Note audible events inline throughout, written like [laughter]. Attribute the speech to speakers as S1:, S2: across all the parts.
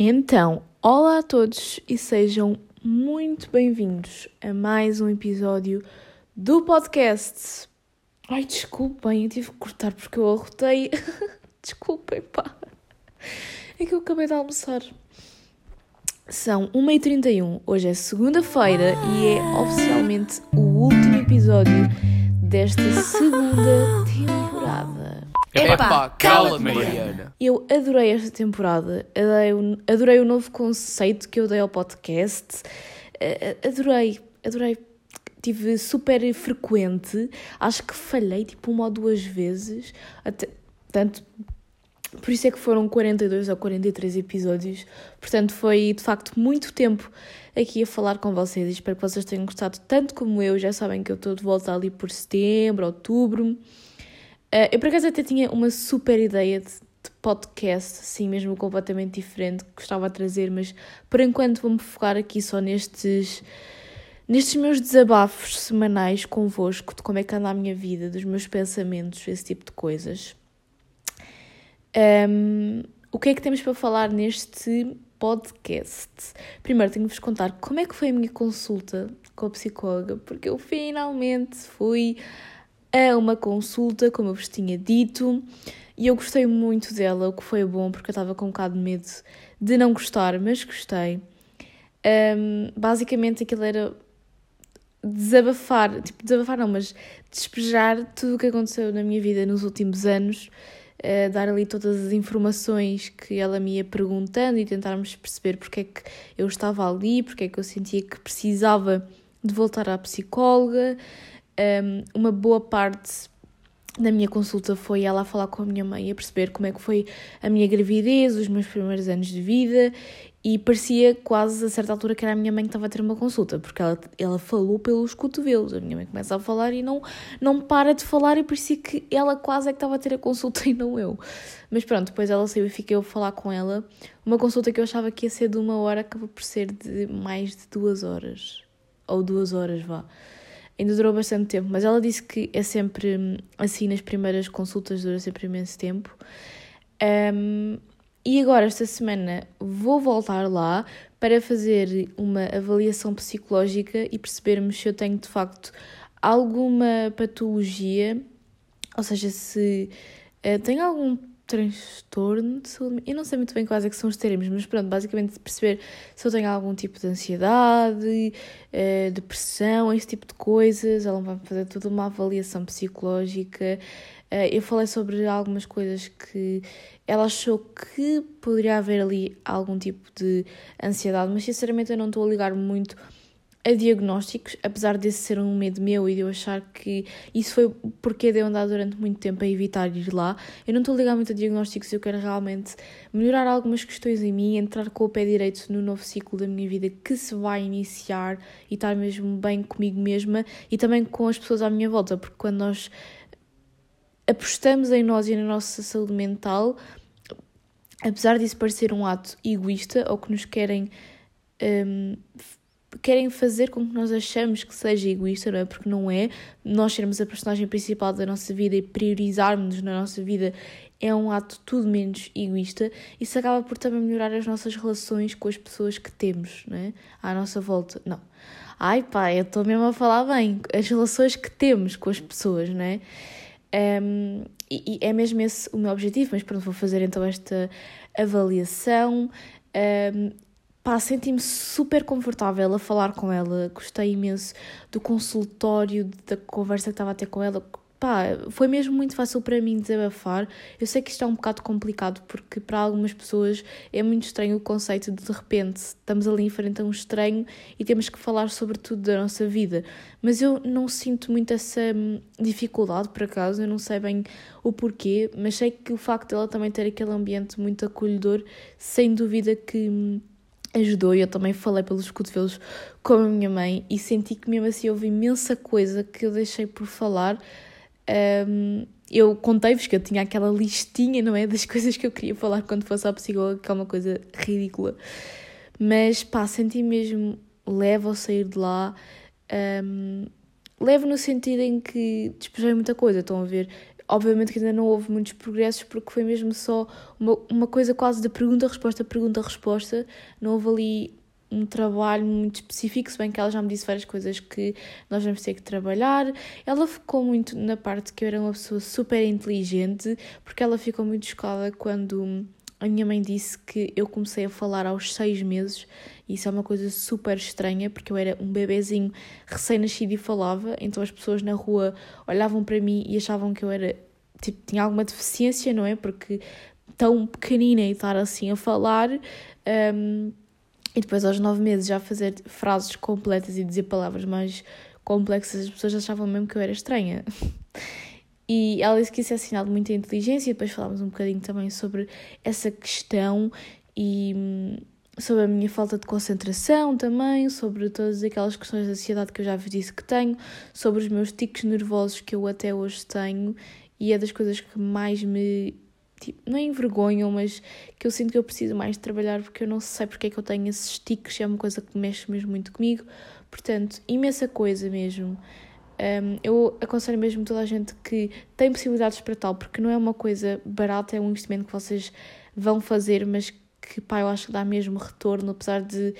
S1: Então, olá a todos e sejam muito bem-vindos a mais um episódio do podcast. Ai, desculpem, eu tive que cortar porque eu arrotei. [laughs] desculpem, pá. É que eu acabei de almoçar. São 1h31, hoje é segunda-feira e é oficialmente o último episódio desta segunda temporada.
S2: Epá, cala-te, Mariana.
S1: Eu adorei esta temporada, adorei, adorei o novo conceito que eu dei ao podcast, eh, adorei, adorei. Tive super frequente, acho que falhei tipo uma ou duas vezes, até, tanto por isso é que foram 42 ou 43 episódios. Portanto, foi de facto muito tempo aqui a falar com vocês. Espero que vocês tenham gostado tanto como eu. Já sabem que eu estou de volta ali por setembro, outubro. Uh, eu por acaso até tinha uma super ideia de, de, podcast, assim mesmo completamente diferente, que gostava de trazer, mas por enquanto vou-me focar aqui só nestes, nestes meus desabafos semanais convosco, de como é que anda a minha vida, dos meus pensamentos, esse tipo de coisas. Um, o que é que temos para falar neste podcast? Primeiro tenho de vos contar como é que foi a minha consulta com a psicóloga, porque eu finalmente fui a uma consulta, como eu vos tinha dito, e eu gostei muito dela, o que foi bom, porque eu estava com um bocado de medo de não gostar, mas gostei. Um, basicamente aquilo era desabafar, tipo, desabafar não, mas despejar tudo o que aconteceu na minha vida nos últimos anos, uh, dar ali todas as informações que ela me ia perguntando e tentarmos perceber porque é que eu estava ali, porque é que eu sentia que precisava de voltar à psicóloga, um, uma boa parte da minha consulta foi ela a falar com a minha mãe, a perceber como é que foi a minha gravidez, os meus primeiros anos de vida, e parecia quase a certa altura que era a minha mãe que estava a ter uma consulta, porque ela, ela falou pelos cotovelos. A minha mãe começa a falar e não, não para de falar, e parecia que ela quase é que estava a ter a consulta e não eu. Mas pronto, depois ela saiu e fiquei a falar com ela. Uma consulta que eu achava que ia ser de uma hora, acabou por ser de mais de duas horas. Ou duas horas, vá ainda durou bastante tempo, mas ela disse que é sempre hum, assim nas primeiras consultas, dura sempre imenso tempo. Um, e agora, esta semana, vou voltar lá para fazer uma avaliação psicológica e percebermos se eu tenho de facto alguma patologia, ou seja, se uh, tenho algum transtorno de saúde. Eu não sei muito bem quais é que são os termos, mas pronto, basicamente perceber se eu tenho algum tipo de ansiedade, uh, depressão, esse tipo de coisas. Ela vai fazer toda uma avaliação psicológica. Uh, eu falei sobre algumas coisas que ela achou que poderia haver ali algum tipo de ansiedade, mas sinceramente eu não estou a ligar muito a diagnósticos, apesar desse ser um medo meu e de eu achar que isso foi porque de eu andar durante muito tempo a evitar ir lá. Eu não estou a ligar muito a diagnósticos, eu quero realmente melhorar algumas questões em mim, entrar com o pé direito no novo ciclo da minha vida que se vai iniciar e estar mesmo bem comigo mesma e também com as pessoas à minha volta, porque quando nós apostamos em nós e na nossa saúde mental, apesar disso parecer um ato egoísta ou que nos querem. Um, querem fazer com que nós achamos que seja egoísta, não é? Porque não é. Nós sermos a personagem principal da nossa vida e priorizarmos na nossa vida é um ato tudo menos egoísta. Isso acaba por também melhorar as nossas relações com as pessoas que temos, não é? À nossa volta. Não. Ai pá, eu estou mesmo a falar bem. As relações que temos com as pessoas, não é? Um, e, e, é mesmo esse o meu objetivo, mas pronto, vou fazer então esta avaliação. Um, Pá, senti-me super confortável a falar com ela, gostei imenso do consultório, da conversa que estava a ter com ela. Pá, foi mesmo muito fácil para mim desabafar. Eu sei que isto é um bocado complicado porque para algumas pessoas é muito estranho o conceito de de repente estamos ali em frente a um estranho e temos que falar sobre tudo da nossa vida. Mas eu não sinto muito essa hum, dificuldade por acaso, eu não sei bem o porquê, mas sei que o facto dela também ter aquele ambiente muito acolhedor, sem dúvida que hum, ajudou e eu também falei pelos cotovelos com a minha mãe e senti que mesmo assim houve imensa coisa que eu deixei por falar. Um, eu contei-vos que eu tinha aquela listinha, não é? Das [laughs] coisas que eu queria falar quando fosse à psicóloga, que é uma coisa ridícula. Mas pá, senti mesmo leve ao sair de lá. Um, leve no sentido em que despejei muita coisa, estão a ver? Obviamente que ainda não houve muitos progressos porque foi mesmo só uma, uma coisa quase de pergunta-resposta, pergunta-resposta. Não houve ali um trabalho muito específico, se bem que ela já me disse várias coisas que nós vamos ter que trabalhar. Ela ficou muito na parte que eu era uma pessoa super inteligente, porque ela ficou muito chocada quando a minha mãe disse que eu comecei a falar aos seis meses. E isso é uma coisa super estranha, porque eu era um bebezinho recém-nascido e falava, então as pessoas na rua olhavam para mim e achavam que eu era, tipo, tinha alguma deficiência, não é? Porque tão pequenina e estar assim a falar. Um, e depois aos nove meses já fazer frases completas e dizer palavras mais complexas, as pessoas achavam mesmo que eu era estranha. [laughs] E ela disse que isso é sinal de muita inteligência, e depois falámos um bocadinho também sobre essa questão e hum, sobre a minha falta de concentração também, sobre todas aquelas questões de ansiedade que eu já vos disse que tenho, sobre os meus tiques nervosos que eu até hoje tenho, e é das coisas que mais me tipo, não é envergonham, mas que eu sinto que eu preciso mais de trabalhar porque eu não sei porque é que eu tenho esses tiques, é uma coisa que mexe mesmo muito comigo. Portanto, imensa coisa mesmo. Um, eu aconselho mesmo toda a gente que tem possibilidades para tal, porque não é uma coisa barata, é um investimento que vocês vão fazer, mas que, pá, eu acho que dá mesmo retorno, apesar de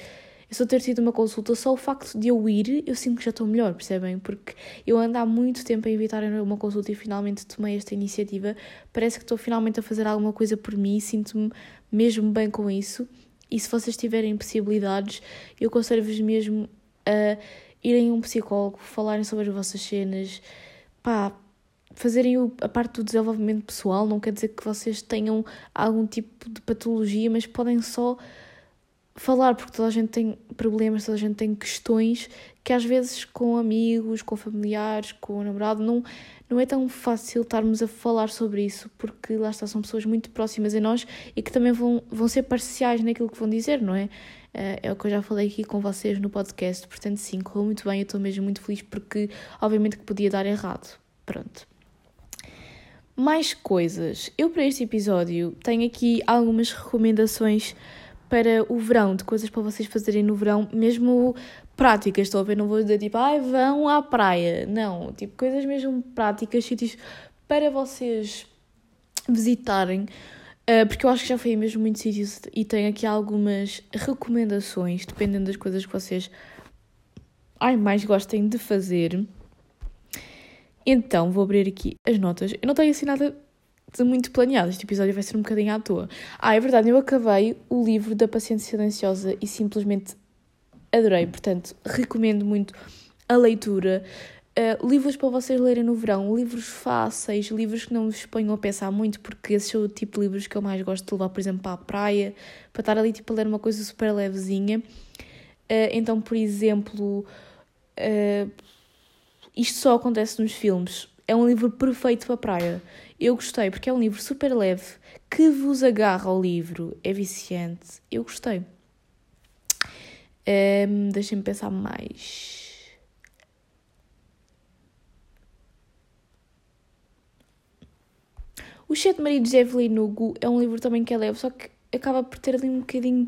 S1: eu só ter tido uma consulta, só o facto de eu ir, eu sinto que já estou melhor, percebem? Porque eu ando há muito tempo a evitar uma consulta e finalmente tomei esta iniciativa. Parece que estou finalmente a fazer alguma coisa por mim sinto-me mesmo bem com isso. E se vocês tiverem possibilidades, eu aconselho-vos mesmo a irem a um psicólogo, falarem sobre as vossas cenas, pá, fazerem a parte do desenvolvimento pessoal. Não quer dizer que vocês tenham algum tipo de patologia, mas podem só falar, porque toda a gente tem problemas, toda a gente tem questões que às vezes com amigos, com familiares, com o namorado, não, não é tão fácil estarmos a falar sobre isso, porque lá está, são pessoas muito próximas a nós e que também vão, vão ser parciais naquilo que vão dizer, não é? Eh, é o que eu já falei aqui com vocês no podcast, portanto, sim, correu muito bem, eu estou mesmo muito feliz porque, obviamente, que podia dar errado. Pronto. Mais coisas. Eu, para este episódio, tenho aqui algumas recomendações para o verão, de coisas para vocês fazerem no verão, mesmo práticas, estou a ver, não vou dizer tipo, ai, vão à praia, não, tipo, coisas mesmo práticas, sítios para vocês visitarem, uh, porque eu acho que já fui mesmo muitos sítios e tenho aqui algumas recomendações, dependendo das coisas que vocês ai, mais gostem de fazer. Então, vou abrir aqui as notas. Eu não tenho assim nada muito planeado. Este episódio vai ser um bocadinho à toa. Ah, é verdade, eu acabei o livro da Paciência Silenciosa e simplesmente adorei. Portanto, recomendo muito a leitura. Uh, livros para vocês lerem no verão, livros fáceis, livros que não vos ponham a pensar muito, porque esse é o tipo de livros que eu mais gosto de levar, por exemplo, para a praia, para estar ali tipo, a ler uma coisa super levezinha. Uh, então, por exemplo, uh, isto só acontece nos filmes. É um livro perfeito para a praia. Eu gostei porque é um livro super leve que vos agarra ao livro, é viciante. Eu gostei. Um, Deixem-me pensar mais. O Sete Maridos de Evelyn Hugo é um livro também que é leve, só que acaba por ter ali um bocadinho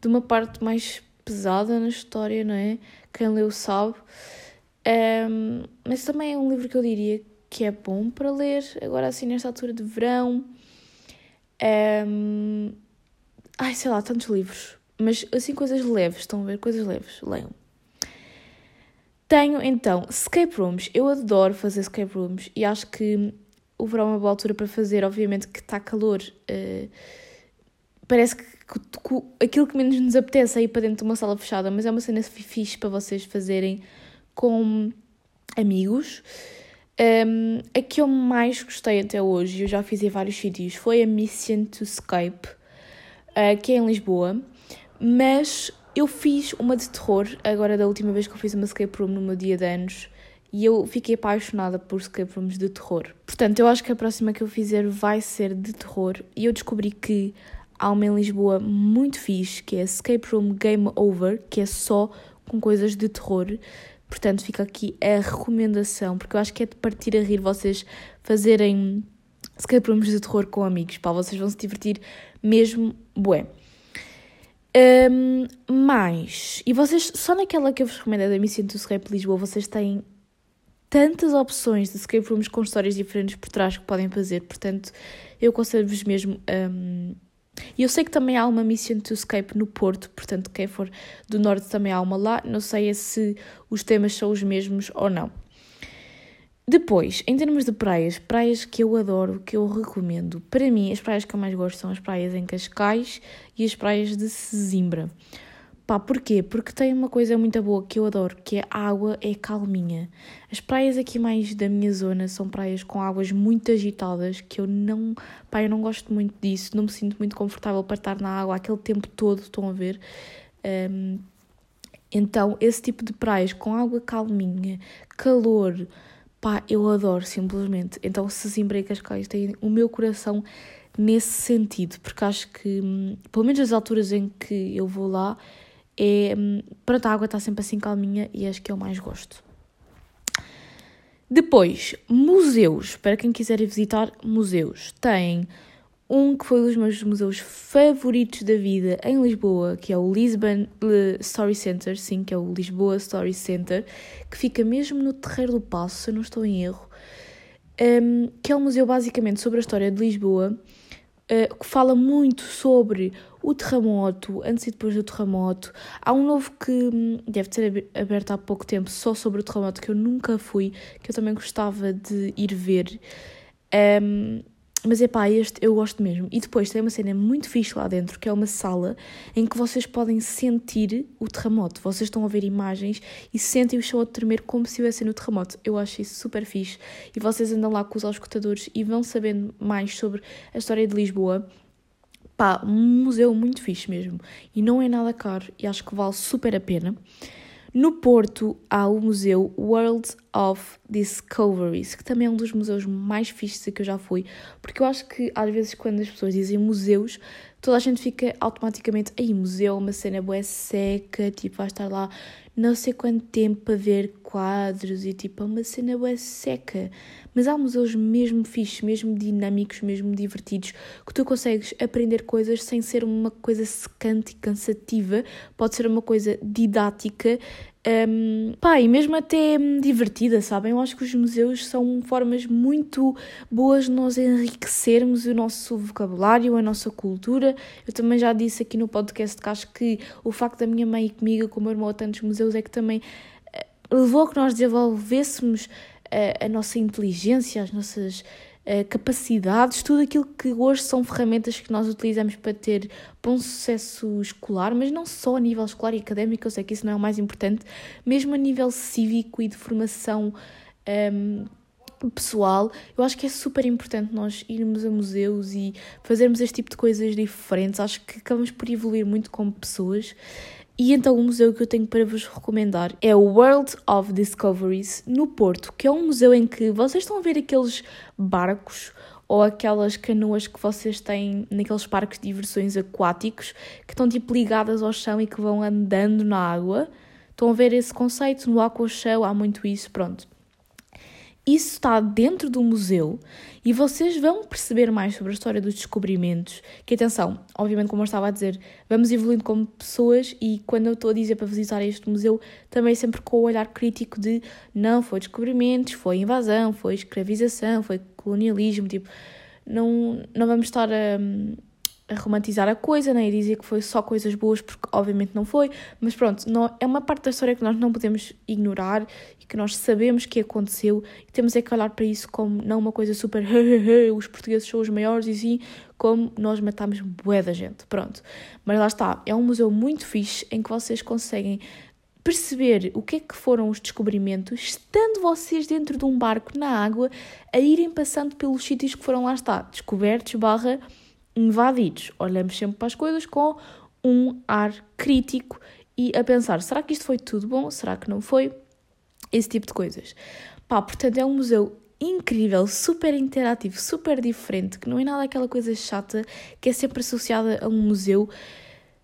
S1: de uma parte mais pesada na história, não é? Quem leu sabe. Um, mas também é um livro que eu diria que é bom para ler, agora assim nesta altura de verão. Um, ai, sei lá, tantos livros. Mas assim, coisas leves, estão a ver? Coisas leves, leiam. Tenho então escape rooms. Eu adoro fazer escape rooms e acho que o verão é uma boa altura para fazer. Obviamente que está calor. Uh, parece que, que, aquilo que menos nos apetece é ir para dentro de uma sala fechada, mas é uma cena fixe para vocês fazerem com amigos. Um, a que eu mais gostei até hoje, eu já fiz em vários sítios, foi a Mission to Escape, uh, que é em Lisboa, mas eu fiz uma de terror, agora da última vez que eu fiz uma escape room no meu dia de anos, e eu fiquei apaixonada por escape rooms de terror. Portanto, eu acho que a próxima que eu fizer vai ser de terror, e eu descobri que há uma em Lisboa muito fixe, que é Escape Room Game Over, que é só com coisas de terror. Portanto, fica aqui a recomendação, porque eu acho que é de partir a rir vocês fazerem escape rooms de terror com amigos, pá, vocês vão se divertir mesmo, bué. Um, mais, e vocês, só naquela que eu vos recomendo, da Missão do Escape Lisboa, vocês têm tantas opções de escape rooms com histórias diferentes por trás que podem fazer, portanto, eu aconselho-vos mesmo. Um, e eu sei que também há uma Mission to Escape no Porto, portanto, quem for do Norte também há uma lá. Não sei se os temas são os mesmos ou não. Depois, em termos de praias, praias que eu adoro, que eu recomendo. Para mim, as praias que eu mais gosto são as praias em Cascais e as praias de Sesimbra. Pá, porquê? Porque tem uma coisa muito boa que eu adoro, que é a água é calminha. As praias aqui mais da minha zona são praias com águas muito agitadas, que eu não, pá, eu não gosto muito disso, não me sinto muito confortável para estar na água aquele tempo todo, estão a ver? Um, então, esse tipo de praias com água calminha, calor, pá, eu adoro simplesmente. Então, se Zimbra e Cascais têm o meu coração nesse sentido, porque acho que, hum, pelo menos as alturas em que eu vou lá, é, hum, pronto, a água está sempre assim calminha e acho que eu mais gosto. Depois, museus. Para quem quiser visitar museus, tem um que foi um dos meus museus favoritos da vida em Lisboa, que é o Lisbon Story Center, sim, que é o Lisboa Story Center, que fica mesmo no Terreiro do Passo, se eu não estou em erro, um, que é um museu basicamente sobre a história de Lisboa, uh, que fala muito sobre o terremoto, antes e depois do terremoto. Há um novo que hum, deve ter aberto há pouco tempo só sobre o terremoto, que eu nunca fui, que eu também gostava de ir ver. Um, mas é pá, este eu gosto mesmo. E depois tem uma cena muito fixe lá dentro, que é uma sala em que vocês podem sentir o terremoto. Vocês estão a ver imagens e sentem o chão a tremer como se estivessem no terremoto. Eu acho isso super fixe. E vocês andam lá com os auscultadores e vão sabendo mais sobre a história de Lisboa. Pá, um museu muito fixe mesmo. E não é nada caro e acho que vale super a pena. No Porto há o Museu World of Discoveries, que também é um dos museus mais fixes que eu já fui, porque eu acho que às vezes quando as pessoas dizem museus, toda a gente fica automaticamente, aí museu uma cena boa seca, tipo, vai estar lá não sei quanto tempo para ver quadros e tipo, é uma cena boa seca. Mas há museus mesmo fixes, mesmo dinâmicos, mesmo divertidos, que tu consegues aprender coisas sem ser uma coisa secante e cansativa, pode ser uma coisa didática um, pá, e mesmo até divertida, sabem? Eu acho que os museus são formas muito boas de nós enriquecermos o nosso vocabulário, a nossa cultura. Eu também já disse aqui no podcast que acho que o facto da minha mãe ir comigo, com o meu irmão a tantos museus, é que também eh, levou a que nós desenvolvêssemos a, eh, a nossa inteligência, as nossas capacidades, tudo aquilo que hoje são ferramentas que nós utilizamos para ter bom sucesso escolar, mas não só a nível escolar e académico, eu sei que isso não é o mais importante, mesmo a nível cívico e de formação. Um, pessoal, eu acho que é super importante nós irmos a museus e fazermos este tipo de coisas diferentes. Acho que acabamos por evoluir muito como pessoas e então o museu que eu tenho para vos recomendar é o World of Discoveries no Porto, que é um museu em que vocês estão a ver aqueles barcos ou aquelas canoas que vocês têm naqueles parques de diversões aquáticos que estão tipo ligadas ao chão e que vão andando na água. Estão a ver esse conceito no Aqua Show, há muito isso, pronto. Isso está dentro do museu e vocês vão perceber mais sobre a história dos descobrimentos. Que atenção, obviamente, como eu estava a dizer, vamos evoluindo como pessoas e quando eu estou a dizer para visitar este museu, também sempre com o olhar crítico de não foi descobrimentos, foi invasão, foi escravização, foi colonialismo, tipo, não, não vamos estar a a romantizar a coisa, né? e dizer que foi só coisas boas, porque obviamente não foi, mas pronto, não, é uma parte da história que nós não podemos ignorar e que nós sabemos que aconteceu e temos é que olhar para isso como não uma coisa super [laughs] os portugueses são os maiores e sim como nós matamos bué da gente, pronto. Mas lá está, é um museu muito fixe em que vocês conseguem perceber o que é que foram os descobrimentos, estando vocês dentro de um barco na água, a irem passando pelos sítios que foram lá está, descobertos, barra invadidos. Olhamos sempre para as coisas com um ar crítico e a pensar: será que isto foi tudo bom? Será que não foi? Esse tipo de coisas. Pá, portanto, é um museu incrível, super interativo, super diferente, que não é nada aquela coisa chata que é sempre associada a um museu.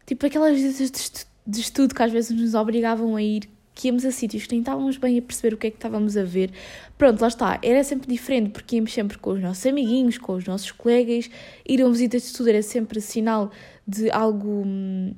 S1: Tipo aquelas visitas de estudo que às vezes nos obrigavam a ir que íamos a sítios que nem estávamos bem a perceber o que é que estávamos a ver. Pronto, lá está, era sempre diferente, porque íamos sempre com os nossos amiguinhos, com os nossos colegas, ir a uma visita de estudo era sempre sinal de algo hum,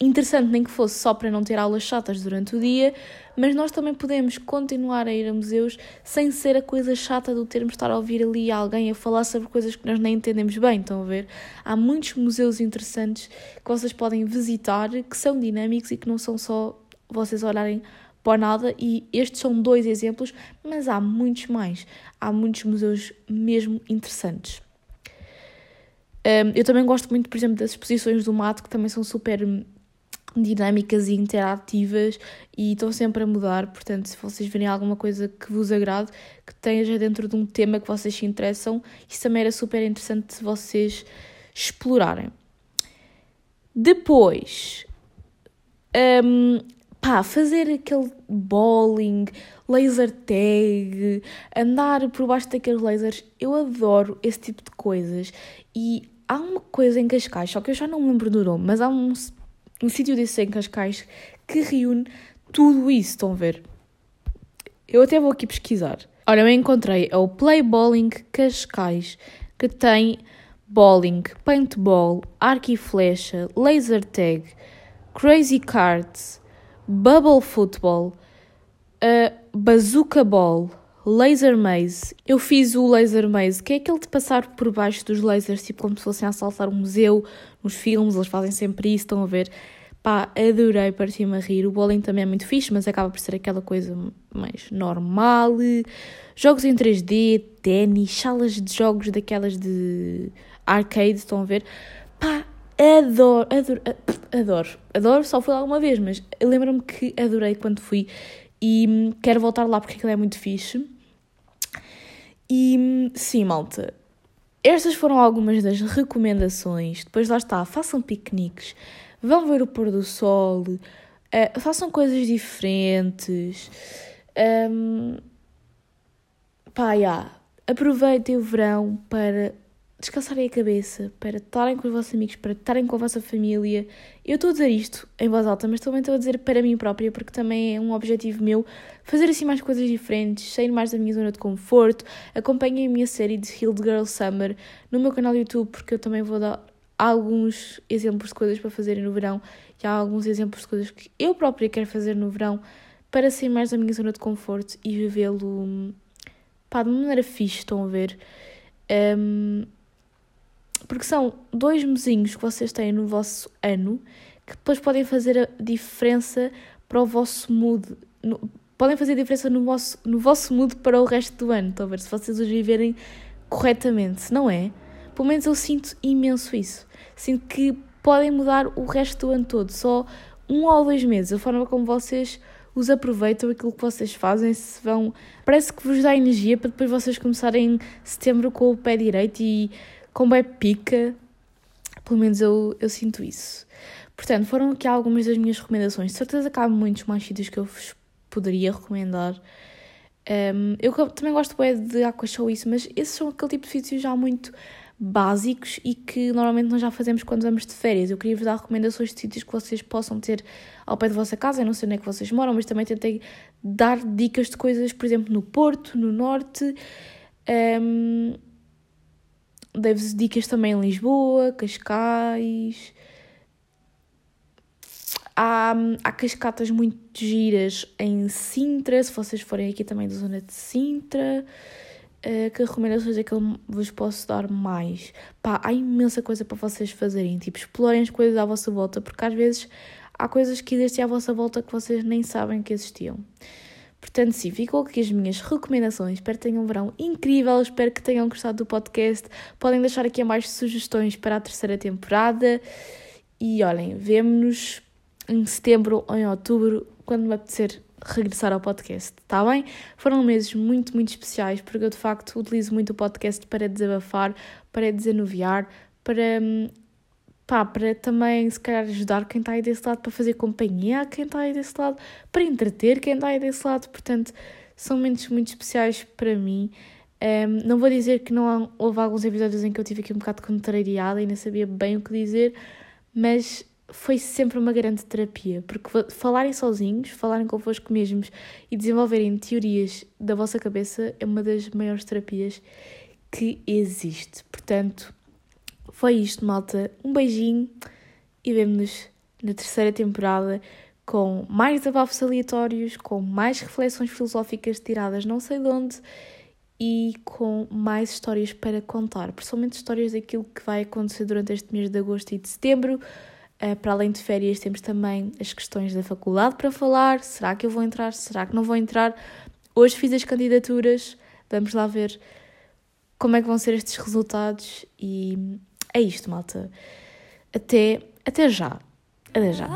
S1: interessante, nem que fosse só para não ter aulas chatas durante o dia, mas nós também podemos continuar a ir a museus sem ser a coisa chata do termos estar a ouvir ali alguém a falar sobre coisas que nós nem entendemos bem, estão a ver? Há muitos museus interessantes que vocês podem visitar, que são dinâmicos e que não são só vocês olharem para nada, e estes são dois exemplos, mas há muitos mais. Há muitos museus mesmo interessantes. Um, eu também gosto muito, por exemplo, das exposições do mato, que também são super dinâmicas e interativas e estão sempre a mudar. Portanto, se vocês verem alguma coisa que vos agrade, que esteja dentro de um tema que vocês se interessam, isso também era super interessante vocês explorarem. Depois, um, pá, fazer aquele bowling, laser tag, andar por baixo daqueles lasers, eu adoro esse tipo de coisas. E há uma coisa em Cascais, só que eu já não me lembro do nome, mas há um um sítio desse em Cascais que reúne tudo isso, estão a ver? Eu até vou aqui pesquisar. Olha, eu encontrei é o Play Bowling Cascais, que tem bowling, paintball, arco e flecha, laser tag, crazy cards, bubble football, uh, bazooka ball, laser maze. Eu fiz o laser maze, que é aquele de passar por baixo dos lasers, tipo como se fossem assaltar um museu. Nos filmes, eles fazem sempre isso, estão a ver? Pá, adorei, parti-me a rir. O bowling também é muito fixe, mas acaba por ser aquela coisa mais normal. Jogos em 3D, ténis, salas de jogos daquelas de arcade, estão a ver? Pá, adoro, adoro, adoro. Adoro, só fui lá uma vez, mas lembro-me que adorei quando fui e quero voltar lá porque aquilo é muito fixe. E sim, malta, estas foram algumas das recomendações. Depois lá está, façam piqueniques vão ver o pôr do sol, uh, façam coisas diferentes. Um, pá, yeah. aproveitem o verão para descansarem a cabeça, para estarem com os vossos amigos, para estarem com a vossa família. Eu estou a dizer isto em voz alta, mas também estou a dizer para mim própria, porque também é um objetivo meu fazer assim mais coisas diferentes, sair mais da minha zona de conforto. Acompanhem a minha série de Healed Girl Summer no meu canal do YouTube, porque eu também vou dar alguns exemplos de coisas para fazerem no verão e há alguns exemplos de coisas que eu própria quero fazer no verão para sair mais da minha zona de conforto e vivê-lo pá, de maneira fixe, estão a ver? Um, porque são dois mesinhos que vocês têm no vosso ano que depois podem fazer a diferença para o vosso mood. No, podem fazer a diferença no vosso, no vosso mood para o resto do ano, ver? Se vocês os viverem corretamente, não é? Pelo menos eu sinto imenso isso. Sinto que podem mudar o resto do ano todo, só um ou dois meses, a forma como vocês os aproveitam, aquilo que vocês fazem, se vão. Parece que vos dá energia para depois vocês começarem em setembro com o pé direito e com bem pica. Pelo menos eu, eu sinto isso. Portanto, foram aqui algumas das minhas recomendações. De certeza que há muitos mais sítios que eu vos poderia recomendar. Um, eu também gosto bem de Aqua Show isso, mas esses são aquele tipo de sítios já muito básicos e que normalmente nós já fazemos quando vamos de férias. Eu queria vos dar recomendações de sítios que vocês possam ter ao pé da vossa casa. Eu não sei onde é que vocês moram, mas também tentei dar dicas de coisas, por exemplo, no Porto, no Norte. Um, Dei-vos dicas também em Lisboa, Cascais. Há, há cascatas muito giras em Sintra, se vocês forem aqui também da zona de Sintra. Uh, que recomendações é que eu vos posso dar mais? Pá, há imensa coisa para vocês fazerem. Tipo, explorem as coisas à vossa volta, porque às vezes há coisas que existem à vossa volta que vocês nem sabem que existiam. Portanto, sim, ficou aqui as minhas recomendações. Espero que tenham um verão incrível. Espero que tenham gostado do podcast. Podem deixar aqui mais sugestões para a terceira temporada. E olhem, vemo-nos em setembro ou em outubro, quando me apetecer regressar ao podcast, está bem? Foram meses muito, muito especiais, porque eu de facto utilizo muito o podcast para desabafar, para desanuviar, para, hum, pá, para também se calhar ajudar quem está aí desse lado, para fazer companhia a quem está aí desse lado, para entreter quem está aí desse lado, portanto, são momentos muito especiais para mim. Um, não vou dizer que não houve alguns episódios em que eu tive aqui um bocado contrariada e nem sabia bem o que dizer, mas foi sempre uma grande terapia, porque falarem sozinhos, falarem convosco mesmos e desenvolverem teorias da vossa cabeça é uma das maiores terapias que existe. Portanto, foi isto, malta. Um beijinho e vemo-nos na terceira temporada, com mais desabafos aleatórios, com mais reflexões filosóficas tiradas não sei de onde e com mais histórias para contar, principalmente histórias daquilo que vai acontecer durante este mês de agosto e de setembro. Uh, para além de férias, temos também as questões da faculdade para falar. Será que eu vou entrar? Será que não vou entrar? Hoje fiz as candidaturas, vamos lá ver como é que vão ser estes resultados e é isto, malta. Até, até já. Até já.